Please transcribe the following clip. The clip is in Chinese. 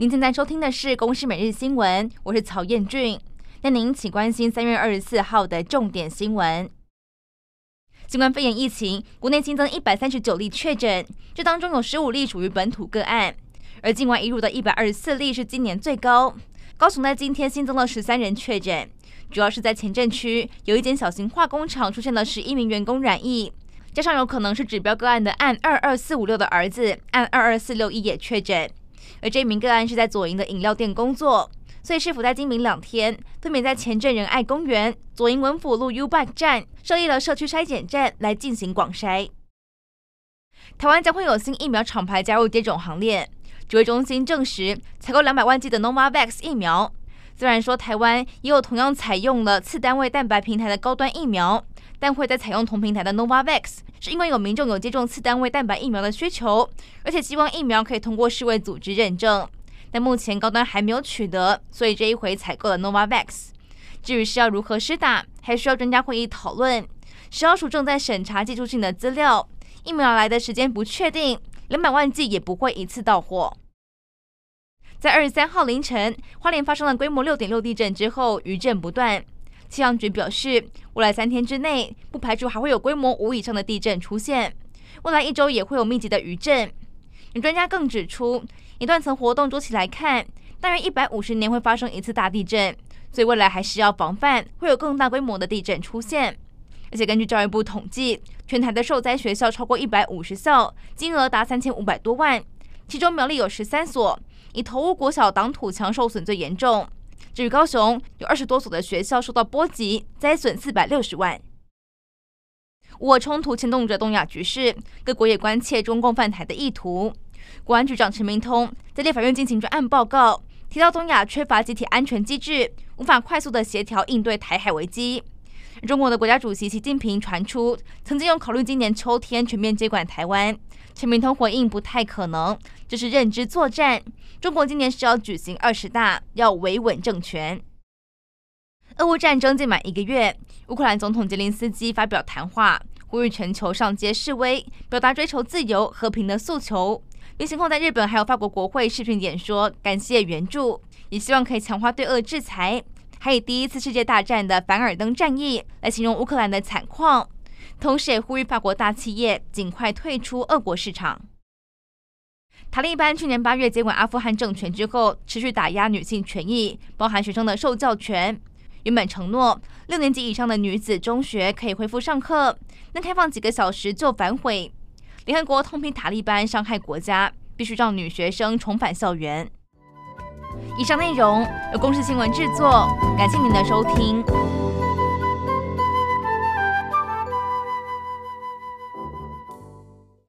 您正在收听的是《公视每日新闻》，我是曹彦俊。那您请关心三月二十四号的重点新闻：新冠肺炎疫情，国内新增一百三十九例确诊，这当中有十五例属于本土个案，而境外移入的一百二十四例是今年最高。高雄在今天新增了十三人确诊，主要是在前镇区有一间小型化工厂出现了十一名员工染疫，加上有可能是指标个案的案二二四五六的儿子案二二四六一也确诊。而这名个案是在左营的饮料店工作，所以市府在今明两天分别在前镇仁爱公园、左营文府路 U Bike 站设立了社区筛检站来进行广筛。台湾将会有新疫苗厂牌加入接种行列，指挥中心证实采购两百万剂的 Novavax 疫苗。虽然说台湾也有同样采用了次单位蛋白平台的高端疫苗，但会再采用同平台的 Novavax。是因为有民众有接种次单位蛋白疫苗的需求，而且希望疫苗可以通过世卫组织认证，但目前高端还没有取得，所以这一回采购了 Novavax。至于是要如何施打，还需要专家会议讨论。食药署正在审查技术性的资料，疫苗来的时间不确定，两百万剂也不会一次到货。在二十三号凌晨，花莲发生了规模六点六地震之后，余震不断。气象局表示，未来三天之内不排除还会有规模五以上的地震出现，未来一周也会有密集的余震。有专家更指出，以断层活动周期来看，大约一百五十年会发生一次大地震，所以未来还是要防范会有更大规模的地震出现。而且根据教育部统计，全台的受灾学校超过一百五十校，金额达三千五百多万，其中苗栗有十三所，以头屋国小挡土墙受损最严重。至于高雄，有二十多所的学校受到波及，灾损四百六十万。我冲突牵动着东亚局势，各国也关切中共犯台的意图。国安局长陈明通在立法院进行专案报告，提到东亚缺乏集体安全机制，无法快速的协调应对台海危机。中国的国家主席习近平传出曾经有考虑今年秋天全面接管台湾，陈明通回应不太可能，这是认知作战。中国今年是要举行二十大，要维稳政权。俄乌战争届满一个月，乌克兰总统泽连斯基发表谈话，呼吁全球上街示威，表达追求自由和平的诉求。并先后在日本还有法国国会视频演说，感谢援助，也希望可以强化对俄制裁。还以第一次世界大战的凡尔登战役来形容乌克兰的惨况，同时也呼吁法国大企业尽快退出俄国市场。塔利班去年八月接管阿富汗政权之后，持续打压女性权益，包含学生的受教权。原本承诺六年级以上的女子中学可以恢复上课，但开放几个小时就反悔。联合国痛批塔利班伤害国家，必须让女学生重返校园。以上内容由公视新闻制作，感谢您的收听。